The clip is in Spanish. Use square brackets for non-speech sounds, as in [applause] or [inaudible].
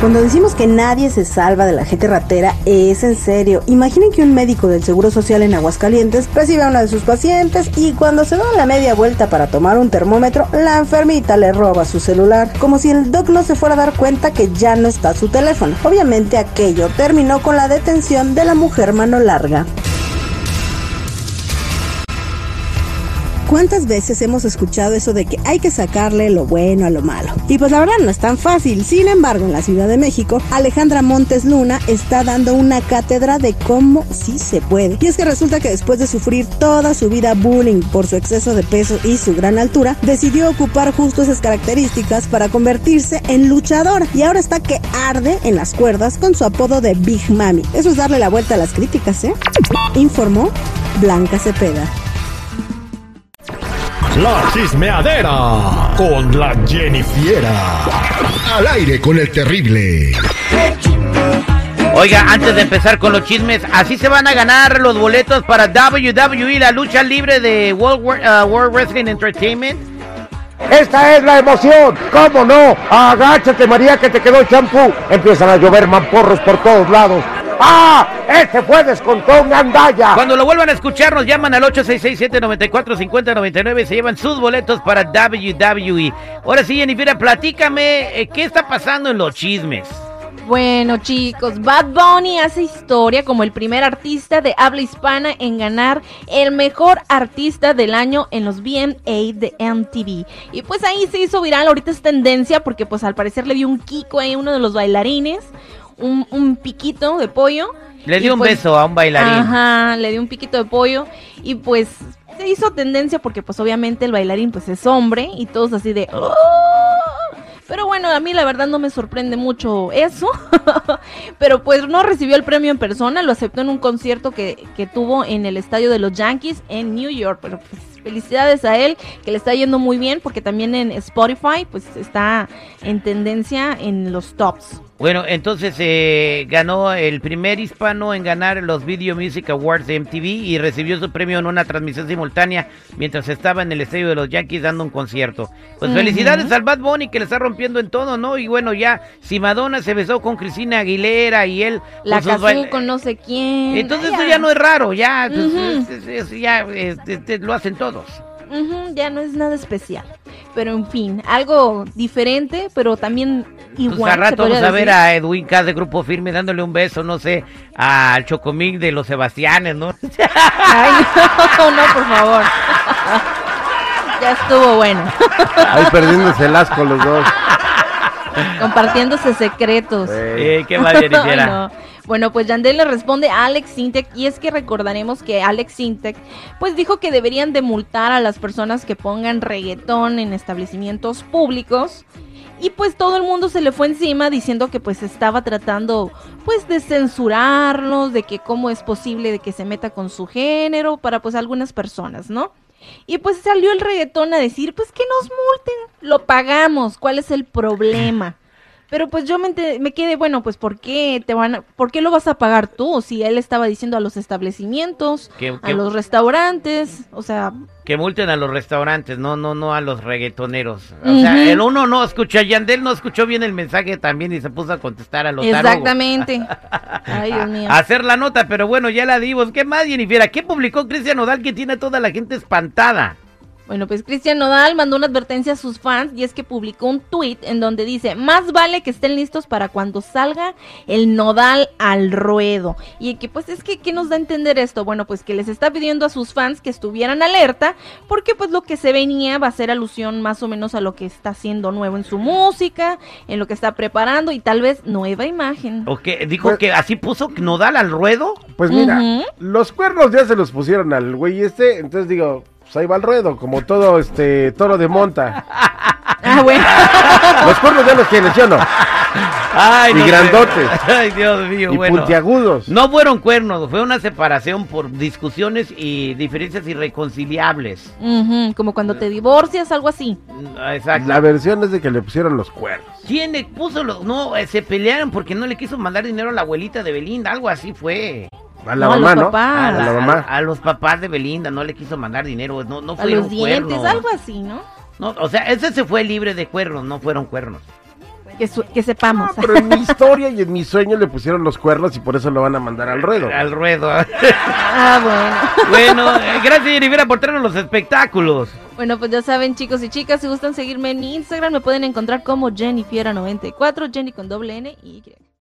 Cuando decimos que nadie se salva de la gente ratera, es en serio. Imaginen que un médico del Seguro Social en Aguascalientes recibe a una de sus pacientes y cuando se da la media vuelta para tomar un termómetro, la enfermita le roba su celular, como si el doc no se fuera a dar cuenta que ya no está su teléfono. Obviamente aquello terminó con la detención de la mujer mano larga. ¿Cuántas veces hemos escuchado eso de que hay que sacarle lo bueno a lo malo? Y pues la verdad no es tan fácil. Sin embargo, en la Ciudad de México, Alejandra Montes Luna está dando una cátedra de cómo sí se puede. Y es que resulta que después de sufrir toda su vida bullying por su exceso de peso y su gran altura, decidió ocupar justo esas características para convertirse en luchadora. Y ahora está que arde en las cuerdas con su apodo de Big Mami. Eso es darle la vuelta a las críticas, ¿eh? Informó Blanca Cepeda. La chismeadera con la Jennifiera. Al aire con el terrible. Oiga, antes de empezar con los chismes, así se van a ganar los boletos para WWE, la lucha libre de World, War- uh, World Wrestling Entertainment. Esta es la emoción, ¿cómo no? Agáchate María que te quedó el champú. Empiezan a llover mamporros por todos lados. ¡Ah! Ese fue descontón Andaya. Cuando lo vuelvan a escuchar, nos llaman al 866-794-5099 y se llevan sus boletos para WWE. Ahora sí, Jennifer, platícame, eh, ¿qué está pasando en los chismes? Bueno chicos, Bad Bunny hace historia como el primer artista de habla hispana en ganar el mejor artista del año en los VMA de MTV. Y pues ahí se hizo viral, ahorita es tendencia porque pues al parecer le dio un kiko a uno de los bailarines, un, un piquito de pollo. Le dio un pues- beso a un bailarín. Ajá, le dio un piquito de pollo y pues se hizo tendencia porque pues obviamente el bailarín pues es hombre y todos así de... "Oh". Pero bueno, a mí la verdad no me sorprende mucho eso. [laughs] Pero pues no recibió el premio en persona, lo aceptó en un concierto que, que tuvo en el estadio de los Yankees en New York. Pero pues felicidades a él, que le está yendo muy bien porque también en Spotify pues está en tendencia en los tops. Bueno, entonces eh, ganó el primer hispano en ganar los Video Music Awards de MTV y recibió su premio en una transmisión simultánea mientras estaba en el estadio de los Yankees dando un concierto. Pues felicidades al Bad Bunny que le está rompiendo en todo, ¿no? Y bueno, ya si Madonna se besó con Cristina Aguilera y él La con sus casó con no sé quién. Entonces Ay, eso ya no es raro, ya, pues, Ujú. es- es- es- ya es- es- es- lo hacen todos. Ya no es nada especial. Pero en fin, algo diferente, pero también Pues igual. a se rato vamos a ver a Edwin Cass de Grupo Firme dándole un beso, no sé, al Chocomín de los Sebastianes, ¿no? [laughs] Ay, no, no, por favor. ya estuvo bueno. Ahí perdiéndose el asco los dos. Compartiéndose secretos. Eh, qué [laughs] mal no. Bueno, pues Yandel le responde a Alex Sintek y es que recordaremos que Alex Sintek pues dijo que deberían de multar a las personas que pongan reggaetón en establecimientos públicos y pues todo el mundo se le fue encima diciendo que pues estaba tratando pues de censurarlos, de que cómo es posible de que se meta con su género para pues algunas personas, ¿no? Y pues salió el reggaetón a decir, pues que nos multen, lo pagamos, ¿cuál es el problema? Pero pues yo me, me quedé, bueno, pues ¿por qué te van a- por qué lo vas a pagar tú? Si él estaba diciendo a los establecimientos, Que- a que- los restaurantes, o sea, Que multen a los restaurantes, no, no, no a los reggaetoneros. O sea, el uno no escuchó, Yandel no escuchó bien el mensaje también y se puso a contestar a los exactamente. [laughs] Ay, Dios mío. A hacer la nota, pero bueno, ya la dimos. ¿Qué más, Jennifer? ¿Qué publicó Cristian Nodal que tiene a toda la gente espantada? Bueno, pues Cristian Nodal mandó una advertencia a sus fans y es que publicó un tweet en donde dice, más vale que estén listos para cuando salga el Nodal al ruedo. Y que pues es que, ¿qué nos da a entender esto? Bueno, pues que les está pidiendo a sus fans que estuvieran alerta porque pues lo que se venía va a ser alusión más o menos a lo que está haciendo nuevo en su música, en lo que está preparando y tal vez nueva imagen. ¿O qué? ¿Dijo Pues- que así puso Nodal al ruedo? Pues mira, los cuernos ya se los pusieron al güey este, entonces digo, pues ahí va el ruedo, como todo este toro de monta. [laughs] Ah, bueno. [laughs] Los cuernos ya los tiene, ¿sí o no? Ay, Y no sé. grandotes. [laughs] Ay, Dios mío, Y bueno. puntiagudos. No fueron cuernos, fue una separación por discusiones y diferencias irreconciliables. Como cuando te divorcias, algo así. Mm, Exacto. La versión es de que le pusieron los cuernos. ¿Quién le puso los.? No, eh, se pelearon porque no le quiso mandar dinero a la abuelita de Belinda, algo así fue. A la No, a mamá, los ¿no? papás. A la mamá. a- a los papás de Belinda no le quiso mandar dinero, no, no A fueron los dientes, cuernos. algo así, ¿no? No, o sea, ese se fue libre de cuernos, no fueron cuernos. Que, su- que sepamos. Ah, pero en mi [laughs] historia y en mi sueño le pusieron los cuernos y por eso lo van a mandar al ruedo. Al ruedo. ah, bueno. bueno, eh, gracias Jennifer por traernos los espectáculos. Bueno, pues ya saben, chicos y chicas, si gustan seguirme en mi Instagram, me pueden encontrar como Jennifiera94, Jenny con doble N y Y.